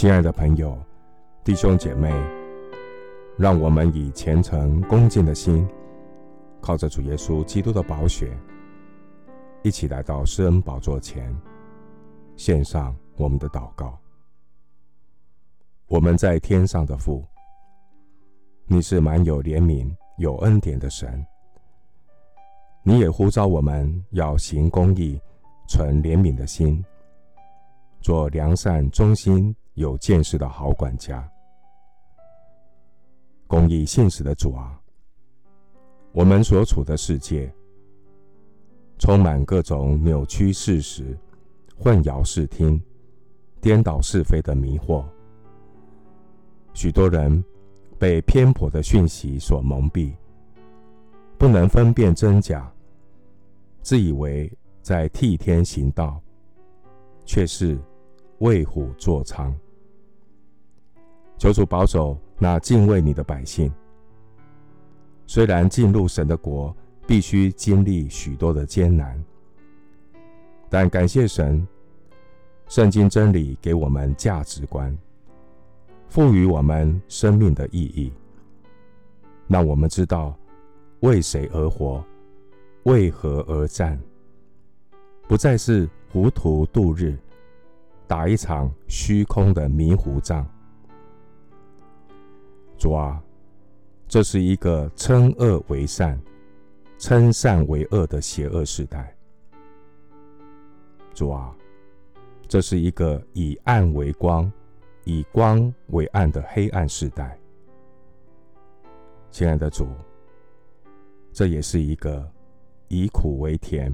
亲爱的朋友、弟兄姐妹，让我们以虔诚恭敬的心，靠着主耶稣基督的宝血，一起来到施恩宝座前，献上我们的祷告。我们在天上的父，你是满有怜悯、有恩典的神，你也呼召我们要行公义、存怜悯的心，做良善、忠心、有见识的好管家。公益信实的主啊，我们所处的世界充满各种扭曲事实、混淆视听、颠倒是非的迷惑。许多人被偏颇的讯息所蒙蔽，不能分辨真假，自以为在替天行道，却是为虎作伥。求主保守那敬畏你的百姓。虽然进入神的国必须经历许多的艰难，但感谢神，圣经真理给我们价值观。赋予我们生命的意义，让我们知道为谁而活，为何而战，不再是糊涂度日，打一场虚空的迷糊仗。主啊，这是一个称恶为善、称善为恶的邪恶时代。主啊，这是一个以暗为光。以光为暗的黑暗时代，亲爱的主，这也是一个以苦为甜、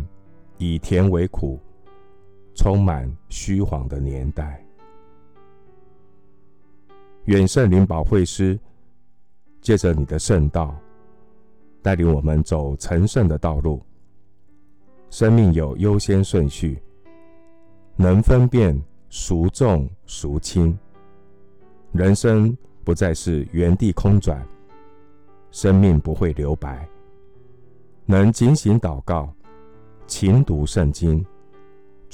以甜为苦、充满虚谎的年代。远圣灵保惠师借着你的圣道，带领我们走成圣的道路，生命有优先顺序，能分辨孰重孰轻。人生不再是原地空转，生命不会留白。能警醒祷告，勤读圣经，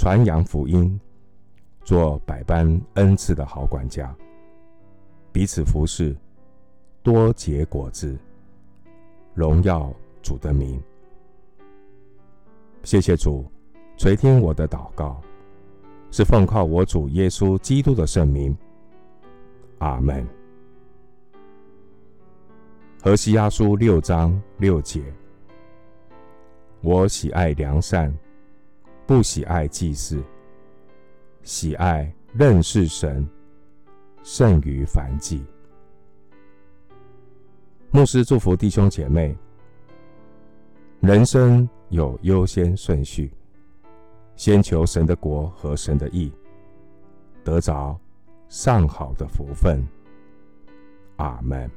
传扬福音，做百般恩赐的好管家，彼此服侍，多结果子，荣耀主的名。谢谢主垂听我的祷告，是奉靠我主耶稣基督的圣名。阿门。何西阿书六章六节：我喜爱良善，不喜爱祭祀，喜爱认识神，胜于凡祭。牧师祝福弟兄姐妹：人生有优先顺序，先求神的国和神的义，得着上好的福分，阿门。